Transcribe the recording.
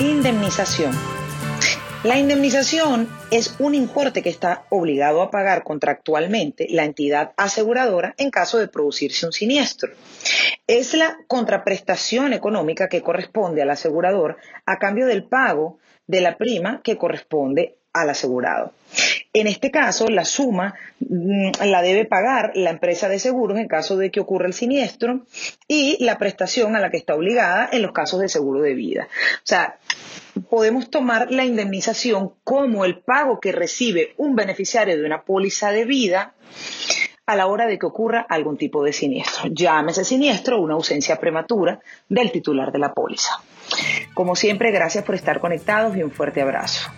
Indemnización. La indemnización es un importe que está obligado a pagar contractualmente la entidad aseguradora en caso de producirse un siniestro. Es la contraprestación económica que corresponde al asegurador a cambio del pago de la prima que corresponde al asegurado. En este caso, la suma mm, la debe pagar la empresa de seguros en caso de que ocurra el siniestro y la prestación a la que está obligada en los casos de seguro de vida. O sea, podemos tomar la indemnización como el pago que recibe un beneficiario de una póliza de vida a la hora de que ocurra algún tipo de siniestro. Llámese siniestro una ausencia prematura del titular de la póliza. Como siempre, gracias por estar conectados y un fuerte abrazo.